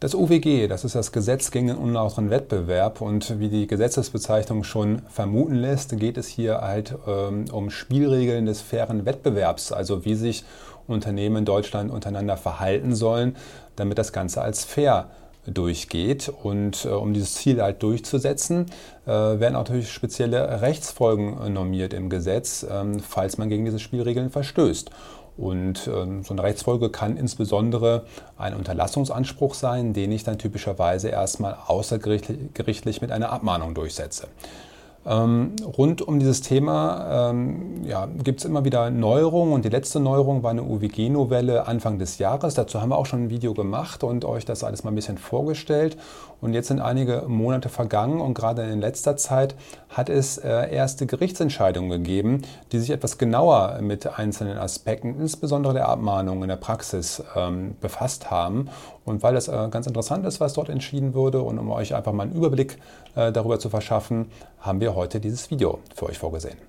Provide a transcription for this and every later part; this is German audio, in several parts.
Das UWG, das ist das Gesetz gegen den unlauteren Wettbewerb und wie die Gesetzesbezeichnung schon vermuten lässt, geht es hier halt ähm, um Spielregeln des fairen Wettbewerbs, also wie sich Unternehmen in Deutschland untereinander verhalten sollen, damit das Ganze als fair durchgeht. Und äh, um dieses Ziel halt durchzusetzen, äh, werden auch natürlich spezielle Rechtsfolgen normiert im Gesetz, ähm, falls man gegen diese Spielregeln verstößt. Und ähm, so eine Rechtsfolge kann insbesondere ein Unterlassungsanspruch sein, den ich dann typischerweise erstmal außergerichtlich mit einer Abmahnung durchsetze. Ähm, rund um dieses Thema ähm, ja, gibt es immer wieder Neuerungen und die letzte Neuerung war eine UWG-Novelle Anfang des Jahres. Dazu haben wir auch schon ein Video gemacht und euch das alles mal ein bisschen vorgestellt. Und jetzt sind einige Monate vergangen und gerade in letzter Zeit hat es äh, erste Gerichtsentscheidungen gegeben, die sich etwas genauer mit einzelnen Aspekten, insbesondere der Abmahnung in der Praxis, ähm, befasst haben. Und weil es äh, ganz interessant ist, was dort entschieden wurde und um euch einfach mal einen Überblick äh, darüber zu verschaffen, haben wir heute dieses Video für euch vorgesehen.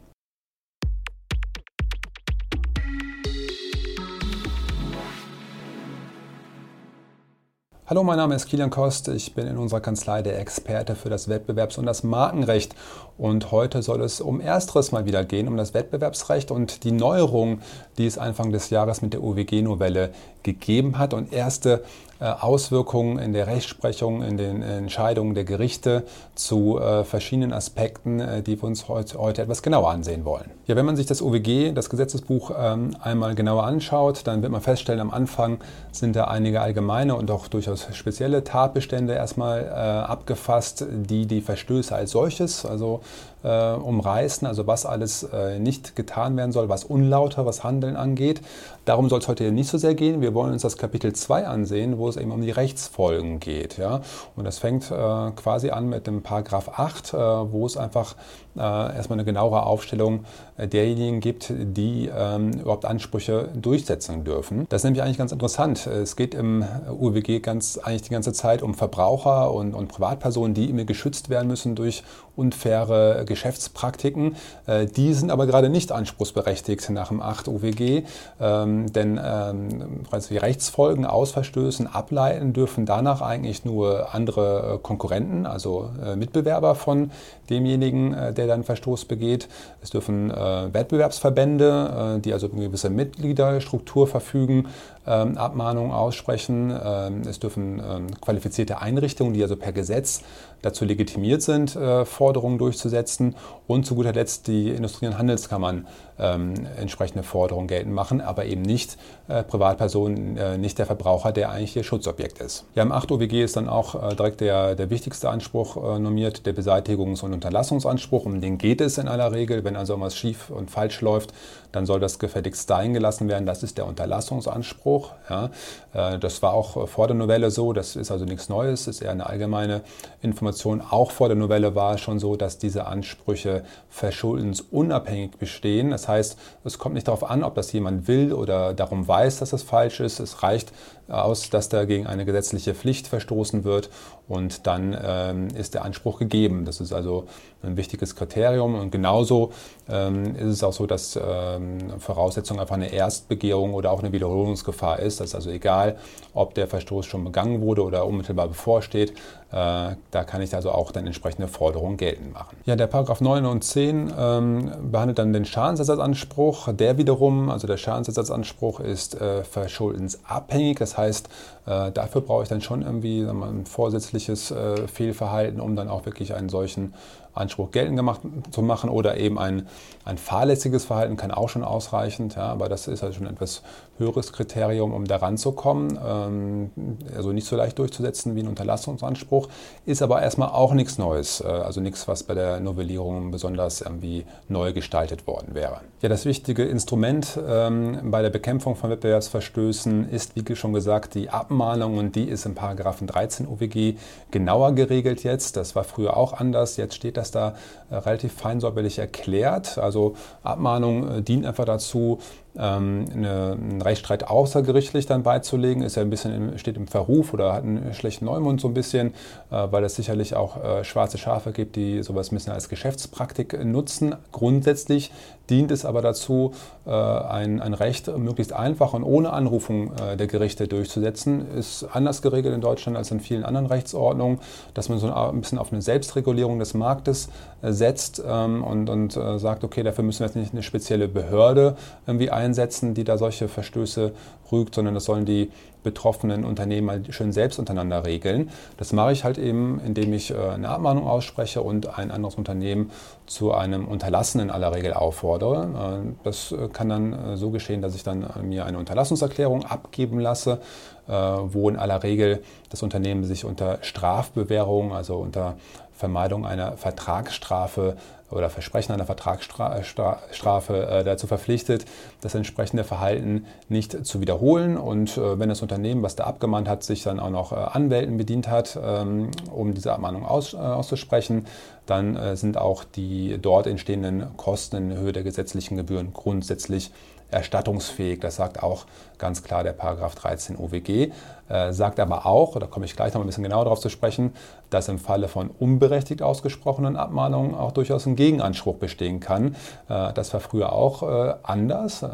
Hallo, mein Name ist Kilian Kost. Ich bin in unserer Kanzlei der Experte für das Wettbewerbs- und das Markenrecht. Und heute soll es um Ersteres mal wieder gehen, um das Wettbewerbsrecht und die Neuerung, die es Anfang des Jahres mit der UWG-Novelle gegeben hat und erste äh, Auswirkungen in der Rechtsprechung, in den Entscheidungen der Gerichte zu äh, verschiedenen Aspekten, äh, die wir uns heute, heute, etwas genauer ansehen wollen. Ja, wenn man sich das OWG, das Gesetzesbuch, ähm, einmal genauer anschaut, dann wird man feststellen, am Anfang sind da einige allgemeine und auch durchaus spezielle Tatbestände erstmal abgefasst, die die Verstöße als solches, also äh, umreißen, also was alles äh, nicht getan werden soll, was unlauteres Handeln angeht. Darum soll es heute nicht so sehr gehen. Wir wollen uns das Kapitel 2 ansehen, wo es eben um die Rechtsfolgen geht. Ja? Und das fängt äh, quasi an mit dem Paragraph 8, äh, wo es einfach äh, erstmal eine genauere Aufstellung äh, derjenigen gibt, die ähm, überhaupt Ansprüche durchsetzen dürfen. Das ist nämlich eigentlich ganz interessant. Es geht im UWG ganz, eigentlich die ganze Zeit um Verbraucher und, und Privatpersonen, die immer geschützt werden müssen durch unfaire Geschäftspraktiken. Äh, die sind aber gerade nicht anspruchsberechtigt nach dem 8 UWG, ähm, denn ähm, die Rechtsfolgen aus Verstößen ableiten dürfen danach eigentlich nur andere äh, Konkurrenten, also äh, Mitbewerber von demjenigen, der dann Verstoß begeht. Es dürfen Wettbewerbsverbände, die also eine gewisse Mitgliederstruktur verfügen, ähm, Abmahnungen aussprechen. Es dürfen qualifizierte Einrichtungen, die also per Gesetz dazu legitimiert sind, Forderungen durchzusetzen und zu guter Letzt die Industrie- und Handelskammern ähm, entsprechende Forderungen geltend machen, aber eben nicht äh, Privatpersonen, äh, nicht der Verbraucher, der eigentlich ihr Schutzobjekt ist. Ja, im 8 OWG ist dann auch äh, direkt der, der wichtigste Anspruch äh, normiert, der Beseitigungs- und Unterlassungsanspruch. Um den geht es in aller Regel. Wenn also was schief und falsch läuft, dann soll das gefälligst dahin gelassen werden. Das ist der Unterlassungsanspruch. Ja. Äh, das war auch vor der Novelle so. Das ist also nichts Neues. Das ist eher eine allgemeine Information. Auch vor der Novelle war es schon so, dass diese Ansprüche verschuldensunabhängig bestehen. Das heißt, es kommt nicht darauf an, ob das jemand will oder darum weiß, dass es falsch ist. Es reicht aus, dass da gegen eine gesetzliche Pflicht verstoßen wird und dann ähm, ist der Anspruch gegeben. Das ist also ein wichtiges Kriterium und genauso ähm, ist es auch so, dass ähm, Voraussetzung einfach eine Erstbegehung oder auch eine Wiederholungsgefahr ist. Das ist also egal, ob der Verstoß schon begangen wurde oder unmittelbar bevorsteht. Äh, da kann ich also auch dann entsprechende Forderungen geltend machen. Ja, der Paragraph 9 und 10 ähm, behandelt dann den Schadensersatzanspruch. Der wiederum, also der Schadensersatzanspruch ist äh, verschuldensabhängig. Das heißt, äh, dafür brauche ich dann schon irgendwie mal, ein vorsätzliches äh, Fehlverhalten, um dann auch wirklich einen solchen Anspruch geltend gemacht zu machen oder eben ein, ein fahrlässiges Verhalten kann auch schon ausreichend, ja, aber das ist halt schon ein etwas höheres Kriterium, um daran zu kommen. Ähm, also nicht so leicht durchzusetzen wie ein Unterlassungsanspruch, ist aber erstmal auch nichts Neues, äh, also nichts, was bei der Novellierung besonders irgendwie neu gestaltet worden wäre. Ja, das wichtige Instrument ähm, bei der Bekämpfung von Wettbewerbsverstößen ist, wie schon gesagt, die Abmahnung und die ist im Paragraphen 13 OWG genauer geregelt jetzt. Das war früher auch anders. Jetzt steht das da äh, relativ feinsäuberlich erklärt. Also Abmahnung äh, dient einfach dazu, eine, einen Rechtsstreit außergerichtlich dann beizulegen, ist ja ein bisschen im, steht im Verruf oder hat einen schlechten Neumund so ein bisschen, äh, weil es sicherlich auch äh, schwarze Schafe gibt, die sowas ein bisschen als Geschäftspraktik nutzen. Grundsätzlich dient es aber dazu, äh, ein, ein Recht möglichst einfach und ohne Anrufung äh, der Gerichte durchzusetzen. Ist anders geregelt in Deutschland als in vielen anderen Rechtsordnungen, dass man so ein bisschen auf eine Selbstregulierung des Marktes äh, setzt ähm, und, und sagt, okay, dafür müssen wir jetzt nicht eine spezielle Behörde irgendwie einsetzen, die da solche Verstöße rügt, sondern das sollen die betroffenen Unternehmen mal schön selbst untereinander regeln. Das mache ich halt eben, indem ich eine Abmahnung ausspreche und ein anderes Unternehmen zu einem Unterlassen in aller Regel auffordere. Das kann dann so geschehen, dass ich dann mir eine Unterlassungserklärung abgeben lasse, wo in aller Regel das Unternehmen sich unter Strafbewährung, also unter Vermeidung einer Vertragsstrafe oder Versprechen einer Vertragsstrafe äh, dazu verpflichtet, das entsprechende Verhalten nicht zu wiederholen. Und äh, wenn das Unternehmen, was da abgemahnt hat, sich dann auch noch äh, Anwälten bedient hat, ähm, um diese Abmahnung aus, auszusprechen, dann sind auch die dort entstehenden Kosten in Höhe der gesetzlichen Gebühren grundsätzlich erstattungsfähig. Das sagt auch ganz klar der Paragraph 13 OWG. Äh, sagt aber auch, da komme ich gleich noch ein bisschen genauer darauf zu sprechen, dass im Falle von unberechtigt ausgesprochenen Abmahnungen auch durchaus ein Gegenanspruch bestehen kann. Äh, das war früher auch äh, anders, äh,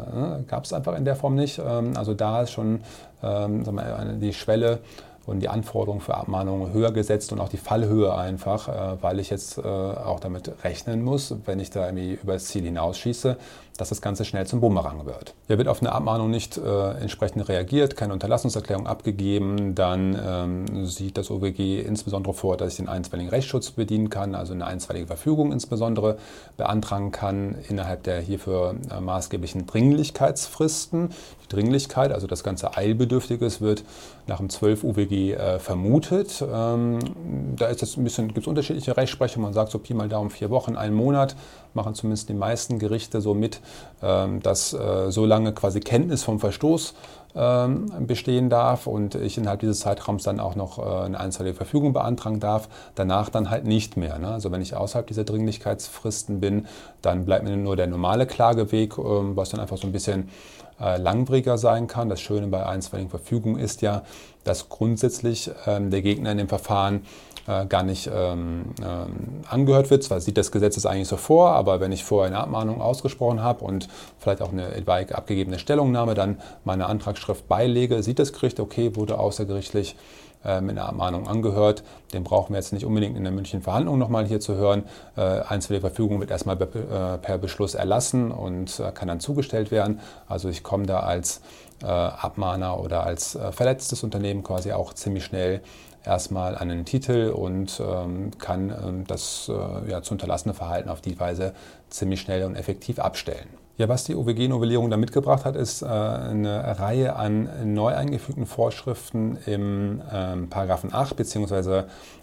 gab es einfach in der Form nicht. Ähm, also da ist schon ähm, wir, die Schwelle und die Anforderungen für Abmahnungen höher gesetzt und auch die Fallhöhe einfach, äh, weil ich jetzt äh, auch damit rechnen muss, wenn ich da irgendwie über das Ziel hinausschieße, dass das Ganze schnell zum Bumerang wird. Ja, wird auf eine Abmahnung nicht äh, entsprechend reagiert, keine Unterlassungserklärung abgegeben, dann ähm, sieht das OWG insbesondere vor, dass ich den einstweiligen Rechtsschutz bedienen kann, also eine einstweilige Verfügung insbesondere beantragen kann innerhalb der hierfür äh, maßgeblichen Dringlichkeitsfristen. Die Dringlichkeit, also das ganze Eilbedürftiges, wird nach dem 12 UWG äh, vermutet. Ähm, da ist es ein bisschen, gibt es unterschiedliche Rechtsprechungen. Man sagt so Pi mal Daumen vier Wochen, einen Monat, machen zumindest die meisten Gerichte so mit, ähm, dass äh, so lange quasi Kenntnis vom Verstoß ähm, bestehen darf und ich innerhalb dieses Zeitraums dann auch noch äh, eine einstweilige Verfügung beantragen darf, danach dann halt nicht mehr. Ne? Also wenn ich außerhalb dieser Dringlichkeitsfristen bin, dann bleibt mir nur der normale Klageweg, ähm, was dann einfach so ein bisschen äh, langwieriger sein kann. Das Schöne bei einstweiligen Verfügungen ist ja, dass grundsätzlich ähm, der Gegner in dem Verfahren äh, gar nicht ähm, ähm, angehört wird. Zwar sieht das Gesetz es eigentlich so vor, aber wenn ich vorher eine Abmahnung ausgesprochen habe und vielleicht auch eine etwaig abgegebene Stellungnahme dann meine Antragsschrift beilege, sieht das Gericht, okay, wurde außergerichtlich mit einer Abmahnung angehört. Den brauchen wir jetzt nicht unbedingt in der München Verhandlung nochmal hier zu hören. Äh, einzelne Verfügung wird erstmal äh, per Beschluss erlassen und äh, kann dann zugestellt werden. Also ich komme da als äh, Abmahner oder als äh, verletztes Unternehmen quasi auch ziemlich schnell erstmal einen Titel und ähm, kann ähm, das äh, ja, zu unterlassene Verhalten auf die Weise ziemlich schnell und effektiv abstellen. Ja, was die OWG-Novellierung da mitgebracht hat, ist äh, eine Reihe an neu eingefügten Vorschriften im ähm, Paragraphen 8 bzw.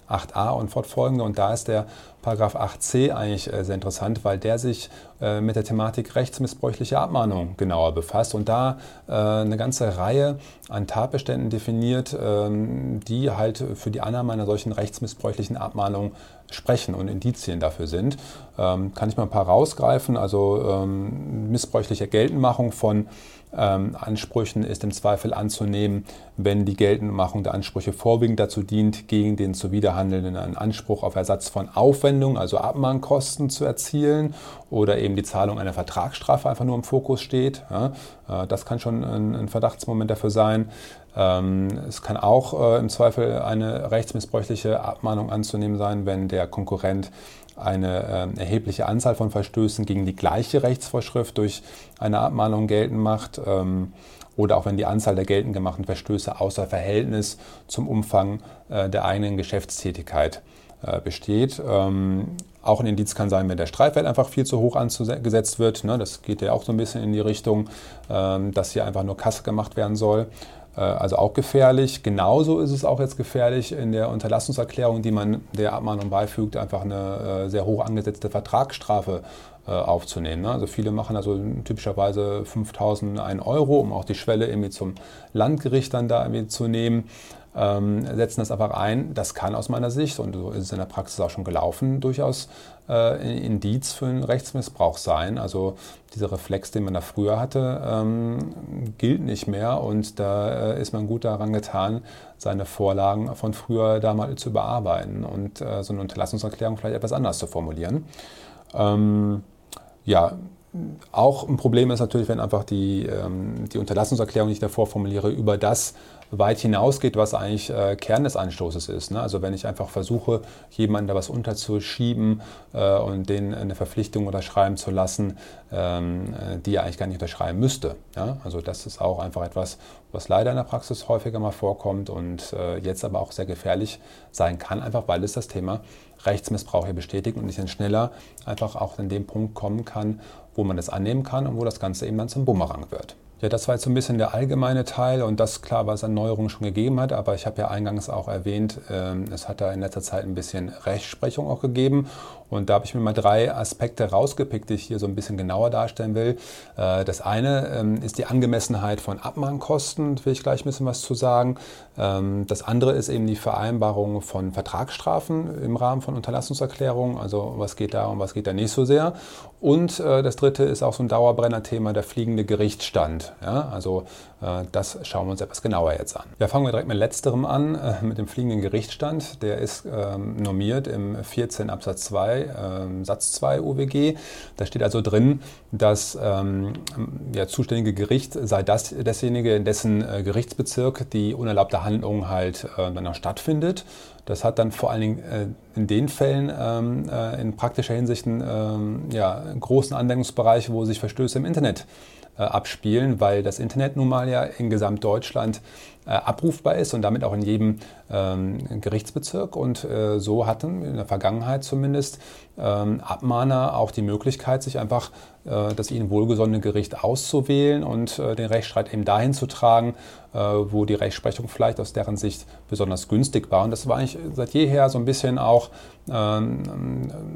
8a und fortfolgende. Und da ist der Paragraph 8c eigentlich äh, sehr interessant, weil der sich äh, mit der Thematik rechtsmissbräuchliche Abmahnung genauer befasst und da äh, eine ganze Reihe an Tatbeständen definiert, ähm, die halt für die Annahme einer solchen rechtsmissbräuchlichen Abmahnung sprechen und Indizien dafür sind. Ähm, kann ich mal ein paar rausgreifen? Also ähm, missbräuchliche Geltendmachung von Ansprüchen ist im Zweifel anzunehmen, wenn die Geltendmachung der Ansprüche vorwiegend dazu dient, gegen den zuwiderhandelnden einen Anspruch auf Ersatz von Aufwendungen, also Abmahnkosten zu erzielen oder eben die Zahlung einer Vertragsstrafe einfach nur im Fokus steht. Ja, äh, das kann schon ein, ein Verdachtsmoment dafür sein. Ähm, es kann auch äh, im Zweifel eine rechtsmissbräuchliche Abmahnung anzunehmen sein, wenn der Konkurrent eine äh, erhebliche Anzahl von Verstößen gegen die gleiche Rechtsvorschrift durch eine Abmahnung geltend macht ähm, oder auch wenn die Anzahl der geltend gemachten Verstöße außer Verhältnis zum Umfang äh, der eigenen Geschäftstätigkeit besteht. Ähm, auch ein Indiz kann sein, wenn der Streifwert einfach viel zu hoch angesetzt wird. Ne? Das geht ja auch so ein bisschen in die Richtung, ähm, dass hier einfach nur Kasse gemacht werden soll. Äh, also auch gefährlich. Genauso ist es auch jetzt gefährlich in der Unterlassungserklärung, die man der Abmahnung beifügt, einfach eine äh, sehr hoch angesetzte Vertragsstrafe äh, aufzunehmen. Ne? Also viele machen also typischerweise 5.001 Euro, um auch die Schwelle irgendwie zum Landgericht dann da irgendwie zu nehmen. Ähm, setzen das einfach ein. Das kann aus meiner Sicht, und so ist es in der Praxis auch schon gelaufen, durchaus äh, Indiz für einen Rechtsmissbrauch sein. Also dieser Reflex, den man da früher hatte, ähm, gilt nicht mehr und da äh, ist man gut daran getan, seine Vorlagen von früher da mal zu überarbeiten und äh, so eine Unterlassungserklärung vielleicht etwas anders zu formulieren. Ähm, ja, auch ein Problem ist natürlich, wenn einfach die, ähm, die Unterlassungserklärung, die ich davor formuliere, über das weit hinausgeht, was eigentlich äh, Kern des Anstoßes ist. Ne? Also wenn ich einfach versuche, jemanden da was unterzuschieben äh, und den eine Verpflichtung unterschreiben zu lassen, ähm, äh, die er eigentlich gar nicht unterschreiben müsste. Ja? Also das ist auch einfach etwas, was leider in der Praxis häufiger mal vorkommt und äh, jetzt aber auch sehr gefährlich sein kann, einfach weil es das Thema Rechtsmissbrauch hier bestätigt und ich dann schneller einfach auch in den Punkt kommen kann, wo man das annehmen kann und wo das Ganze eben dann zum Bumerang wird. Ja, das war jetzt so ein bisschen der allgemeine Teil und das klar, was an Neuerungen schon gegeben hat, aber ich habe ja eingangs auch erwähnt, ähm, es hat da in letzter Zeit ein bisschen Rechtsprechung auch gegeben und da habe ich mir mal drei Aspekte rausgepickt, die ich hier so ein bisschen genauer darstellen will. Äh, das eine ähm, ist die Angemessenheit von Abmahnkosten, da will ich gleich ein bisschen was zu sagen. Ähm, das andere ist eben die Vereinbarung von Vertragsstrafen im Rahmen von Unterlassungserklärungen, also was geht da und was geht da nicht so sehr. Und äh, das dritte ist auch so ein Dauerbrenner-Thema, der fliegende Gerichtsstand. Ja, also äh, das schauen wir uns etwas genauer jetzt an. Ja, fangen wir direkt mit letzterem an, mit dem fliegenden Gerichtsstand. Der ist ähm, normiert im 14 Absatz 2 ähm, Satz 2 UWG. Da steht also drin, dass ähm, ja, zuständige Gericht sei das dasjenige, in dessen äh, Gerichtsbezirk die unerlaubte Handlung halt dann auch stattfindet. Das hat dann vor allen Dingen in den Fällen in praktischer Hinsicht einen ja, großen Anwendungsbereich, wo sich Verstöße im Internet äh, abspielen, weil das Internet nun mal ja in Gesamtdeutschland äh, abrufbar ist und damit auch in jedem ähm, Gerichtsbezirk. Und äh, so hatten in der Vergangenheit zumindest ähm, Abmahner auch die Möglichkeit, sich einfach äh, das ihnen wohlgesonnene Gericht auszuwählen und äh, den Rechtsstreit eben dahin zu tragen, äh, wo die Rechtsprechung vielleicht aus deren Sicht besonders günstig war. Und das war eigentlich seit jeher so ein bisschen auch ähm,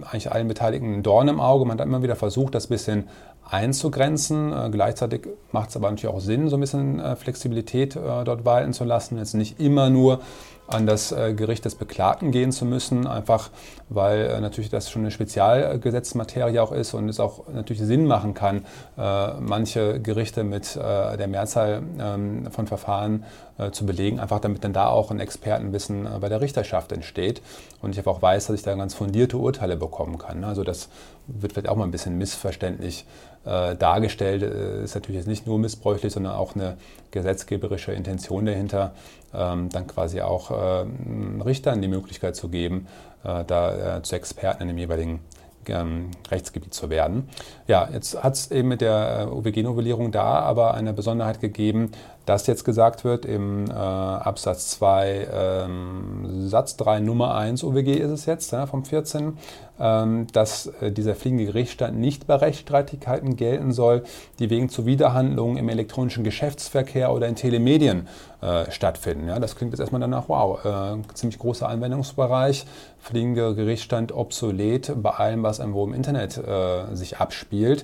eigentlich allen Beteiligten ein Dorn im Auge. Man hat immer wieder versucht, das ein bisschen einzugrenzen. Äh, gleichzeitig macht es aber natürlich auch Sinn, so ein bisschen äh, Flexibilität äh, dort walten zu lassen. Jetzt nicht immer nur an das äh, Gericht des Beklagten gehen zu müssen, einfach weil äh, natürlich das schon eine Spezialgesetzmaterie auch ist und es auch natürlich Sinn machen kann, äh, manche Gerichte mit der Mehrzahl ähm, von Verfahren zu belegen, einfach damit dann da auch ein Expertenwissen bei der Richterschaft entsteht und ich auch weiß, dass ich da ganz fundierte Urteile bekommen kann. Also das wird vielleicht auch mal ein bisschen missverständlich dargestellt. Ist natürlich jetzt nicht nur missbräuchlich, sondern auch eine gesetzgeberische Intention dahinter, ähm, dann quasi auch äh, Richtern die Möglichkeit zu geben, äh, da äh, zu Experten in dem jeweiligen ähm, Rechtsgebiet zu werden. Ja, jetzt hat es eben mit der UWG-Novellierung da aber eine Besonderheit gegeben, dass jetzt gesagt wird im äh, Absatz 2 ähm, Satz 3 Nummer 1 UWG ist es jetzt ja, vom 14, ähm, dass äh, dieser fliegende Gerichtsstand nicht bei Rechtsstreitigkeiten gelten soll, die wegen Zuwiderhandlungen im elektronischen Geschäftsverkehr oder in Telemedien äh, stattfinden. Ja, das klingt jetzt erstmal danach, wow, äh, ziemlich großer Anwendungsbereich, fliegender Gerichtsstand obsolet bei allem, was irgendwo im Internet äh, sich abspielt.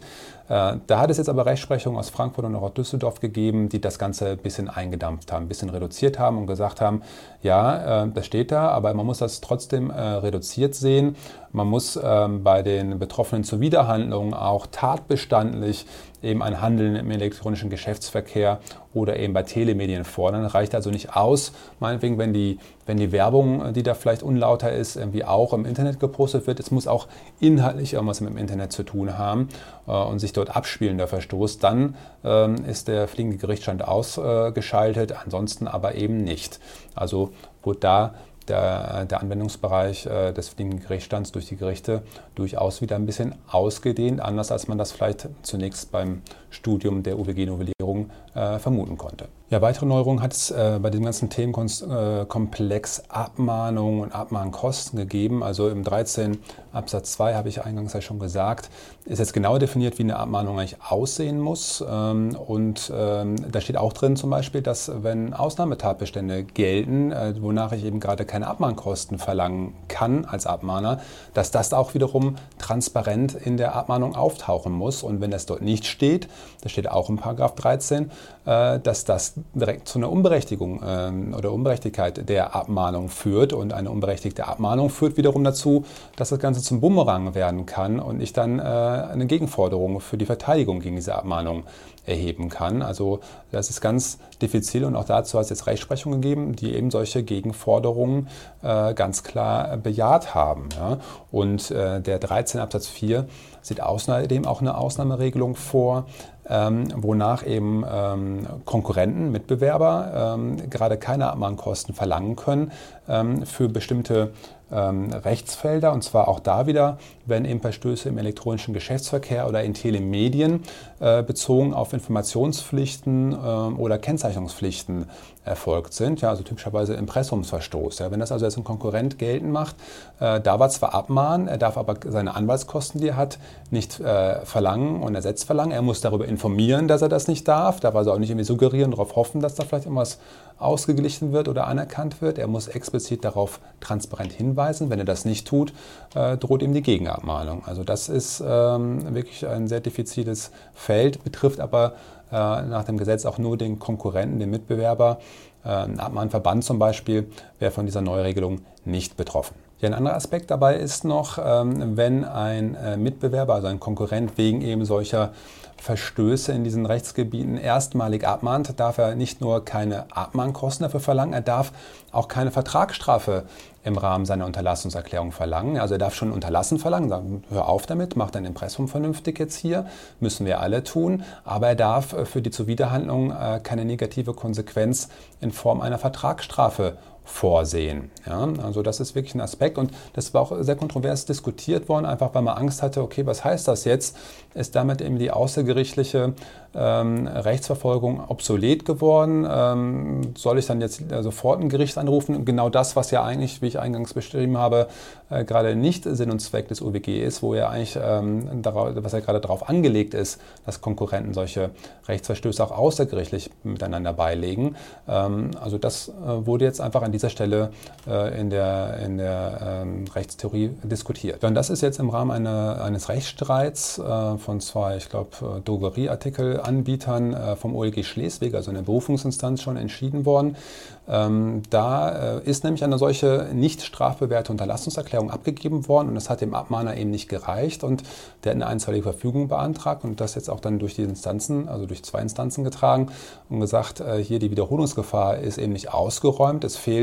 Äh, da hat es jetzt aber Rechtsprechung aus Frankfurt und auch aus Düsseldorf gegeben, die das Ganze ein bisschen eingedampft haben, ein bisschen reduziert haben und gesagt haben, ja, äh, das steht da, aber man muss das trotzdem reduziert sehen. Man muss ähm, bei den Betroffenen zur Wiederhandlung auch tatbestandlich eben ein Handeln im elektronischen Geschäftsverkehr oder eben bei Telemedien fordern. Reicht also nicht aus, meinetwegen, wenn die, wenn die Werbung, die da vielleicht unlauter ist, irgendwie auch im Internet gepostet wird. Es muss auch inhaltlich irgendwas mit dem Internet zu tun haben äh, und sich dort abspielen, der Verstoß. Dann ähm, ist der fliegende Gerichtsstand ausgeschaltet, ansonsten aber eben nicht. Also wurde da der, der Anwendungsbereich äh, des fliegenden Gerichtsstands durch die Gerichte durchaus wieder ein bisschen ausgedehnt, anders als man das vielleicht zunächst beim Studium der UWG-Novellierung äh, vermuten konnte. Ja, weitere Neuerungen hat es äh, bei dem ganzen Themenkomplex äh, Abmahnung und Abmahnkosten gegeben. Also im 13 Absatz 2 habe ich eingangs ja schon gesagt, ist jetzt genau definiert, wie eine Abmahnung eigentlich aussehen muss. Ähm, und ähm, da steht auch drin zum Beispiel, dass wenn Ausnahmetatbestände gelten, äh, wonach ich eben gerade keine Abmahnkosten verlangen kann als Abmahner, dass das auch wiederum transparent in der Abmahnung auftauchen muss. Und wenn das dort nicht steht, das steht auch im Paragraph 13, äh, dass das direkt zu einer Unberechtigung ähm, oder Unberechtigkeit der Abmahnung führt. Und eine unberechtigte Abmahnung führt wiederum dazu, dass das Ganze zum Bumerang werden kann und ich dann äh, eine Gegenforderung für die Verteidigung gegen diese Abmahnung erheben kann. Also das ist ganz diffizil und auch dazu hat es jetzt Rechtsprechung gegeben, die eben solche Gegenforderungen äh, ganz klar bejaht haben. Ja? Und äh, der 13 Absatz 4 sieht außerdem auch eine Ausnahmeregelung vor, ähm, wonach eben ähm, Konkurrenten, Mitbewerber ähm, gerade keine Abmahnkosten verlangen können für bestimmte ähm, Rechtsfelder und zwar auch da wieder, wenn eben Verstöße im elektronischen Geschäftsverkehr oder in Telemedien äh, bezogen auf Informationspflichten äh, oder Kennzeichnungspflichten erfolgt sind, ja, also typischerweise Impressumsverstoß. Ja. Wenn das also jetzt ein Konkurrent geltend macht, äh, da war zwar abmahnen, er darf aber seine Anwaltskosten, die er hat, nicht äh, verlangen und ersetzt verlangen. Er muss darüber informieren, dass er das nicht darf, darf also auch nicht irgendwie suggerieren, darauf hoffen, dass da vielleicht irgendwas ausgeglichen wird oder anerkannt wird. Er muss explizit darauf transparent hinweisen. Wenn er das nicht tut, äh, droht ihm die Gegenabmahnung. Also das ist ähm, wirklich ein sehr diffiziles Feld, betrifft aber äh, nach dem Gesetz auch nur den Konkurrenten, den Mitbewerber. Äh, ein Abmahnverband zum Beispiel wäre von dieser Neuregelung nicht betroffen. Ja, ein anderer Aspekt dabei ist noch, ähm, wenn ein äh, Mitbewerber, also ein Konkurrent wegen eben solcher Verstöße in diesen Rechtsgebieten erstmalig abmahnt, darf er nicht nur keine Abmahnkosten dafür verlangen, er darf auch keine Vertragsstrafe im Rahmen seiner Unterlassungserklärung verlangen. Also er darf schon Unterlassen verlangen, sagen, hör auf damit, mach dein Impressum vernünftig jetzt hier, müssen wir alle tun. Aber er darf für die Zuwiderhandlung keine negative Konsequenz in Form einer Vertragsstrafe vorsehen. Ja, also das ist wirklich ein Aspekt und das war auch sehr kontrovers diskutiert worden, einfach weil man Angst hatte, okay, was heißt das jetzt? Ist damit eben die außergerichtliche ähm, Rechtsverfolgung obsolet geworden? Ähm, soll ich dann jetzt sofort ein Gericht anrufen? Genau das, was ja eigentlich, wie ich eingangs beschrieben habe, äh, gerade nicht Sinn und Zweck des UWG ist, wo ja eigentlich, ähm, darauf, was ja gerade darauf angelegt ist, dass Konkurrenten solche Rechtsverstöße auch außergerichtlich miteinander beilegen. Ähm, also das äh, wurde jetzt einfach an dieser Stelle äh, in der, in der ähm, Rechtstheorie diskutiert. Und das ist jetzt im Rahmen eine, eines Rechtsstreits äh, von zwei, ich glaube, äh, Drogerieartikelanbietern äh, vom OLG Schleswig, also in der Berufungsinstanz schon entschieden worden. Ähm, da äh, ist nämlich eine solche nicht strafbewährte Unterlassungserklärung abgegeben worden und das hat dem Abmahner eben nicht gereicht und der hat eine einstweilige Verfügung beantragt und das jetzt auch dann durch die Instanzen, also durch zwei Instanzen getragen und gesagt, äh, hier die Wiederholungsgefahr ist eben nicht ausgeräumt, es fehlt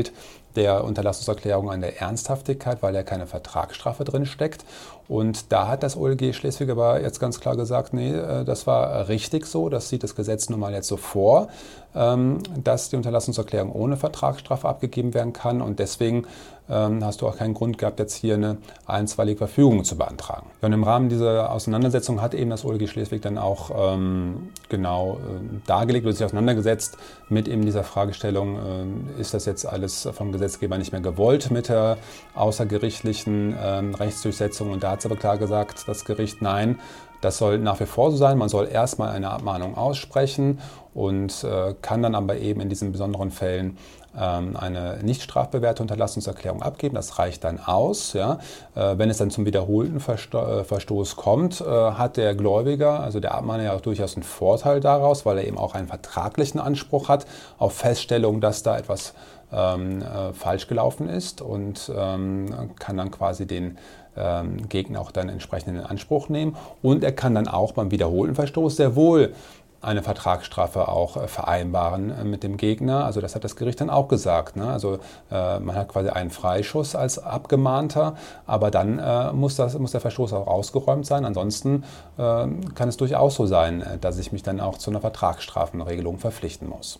der Unterlassungserklärung an der Ernsthaftigkeit, weil ja keine Vertragsstrafe drin steckt. Und da hat das OLG Schleswig aber jetzt ganz klar gesagt, nee, äh, das war richtig so, das sieht das Gesetz nun mal jetzt so vor, ähm, dass die Unterlassungserklärung ohne Vertragsstrafe abgegeben werden kann und deswegen hast du auch keinen Grund gehabt, jetzt hier eine einstweilige Verfügung zu beantragen. und im Rahmen dieser Auseinandersetzung hat eben das OLG Schleswig dann auch ähm, genau dargelegt oder sich auseinandergesetzt mit eben dieser Fragestellung, ist das jetzt alles vom Gesetzgeber nicht mehr gewollt mit der außergerichtlichen Rechtsdurchsetzung und da hat es aber klar gesagt, das Gericht, nein, das soll nach wie vor so sein. Man soll erstmal eine Abmahnung aussprechen und äh, kann dann aber eben in diesen besonderen Fällen ähm, eine nicht strafbewährte Unterlassungserklärung abgeben. Das reicht dann aus. Ja. Äh, wenn es dann zum wiederholten Versto äh, Verstoß kommt, äh, hat der Gläubiger, also der Abmahner ja auch durchaus einen Vorteil daraus, weil er eben auch einen vertraglichen Anspruch hat auf Feststellung, dass da etwas ähm, äh, falsch gelaufen ist und ähm, kann dann quasi den ähm, Gegner auch dann entsprechend in Anspruch nehmen. Und er kann dann auch beim wiederholten Verstoß sehr wohl eine Vertragsstrafe auch äh, vereinbaren äh, mit dem Gegner. Also das hat das Gericht dann auch gesagt. Ne? Also äh, man hat quasi einen Freischuss als Abgemahnter, aber dann äh, muss, das, muss der Verstoß auch ausgeräumt sein. Ansonsten äh, kann es durchaus so sein, äh, dass ich mich dann auch zu einer Vertragsstrafenregelung verpflichten muss.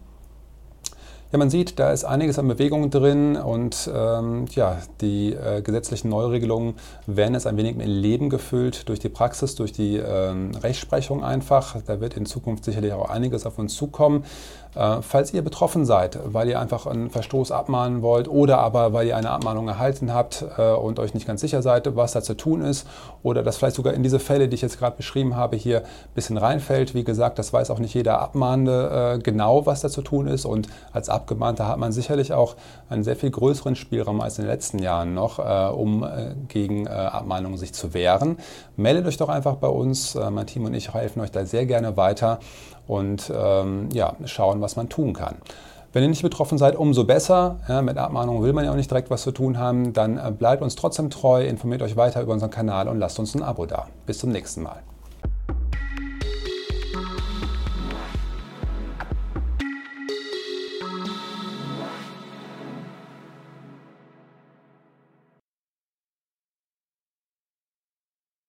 Ja, man sieht, da ist einiges an Bewegung drin und ähm, ja, die äh, gesetzlichen Neuregelungen werden jetzt ein wenig mit Leben gefüllt durch die Praxis, durch die ähm, Rechtsprechung einfach. Da wird in Zukunft sicherlich auch einiges auf uns zukommen. Äh, falls ihr betroffen seid, weil ihr einfach einen Verstoß abmahnen wollt oder aber weil ihr eine Abmahnung erhalten habt äh, und euch nicht ganz sicher seid, was da zu tun ist oder das vielleicht sogar in diese Fälle, die ich jetzt gerade beschrieben habe, hier ein bisschen reinfällt. Wie gesagt, das weiß auch nicht jeder Abmahnende äh, genau, was da zu tun ist und als Abmahnende abgemahnt. Da hat man sicherlich auch einen sehr viel größeren Spielraum als in den letzten Jahren noch, äh, um äh, gegen äh, Abmahnungen sich zu wehren. Meldet euch doch einfach bei uns. Äh, mein Team und ich helfen euch da sehr gerne weiter und ähm, ja, schauen, was man tun kann. Wenn ihr nicht betroffen seid, umso besser. Ja, mit Abmahnungen will man ja auch nicht direkt was zu tun haben. Dann äh, bleibt uns trotzdem treu, informiert euch weiter über unseren Kanal und lasst uns ein Abo da. Bis zum nächsten Mal.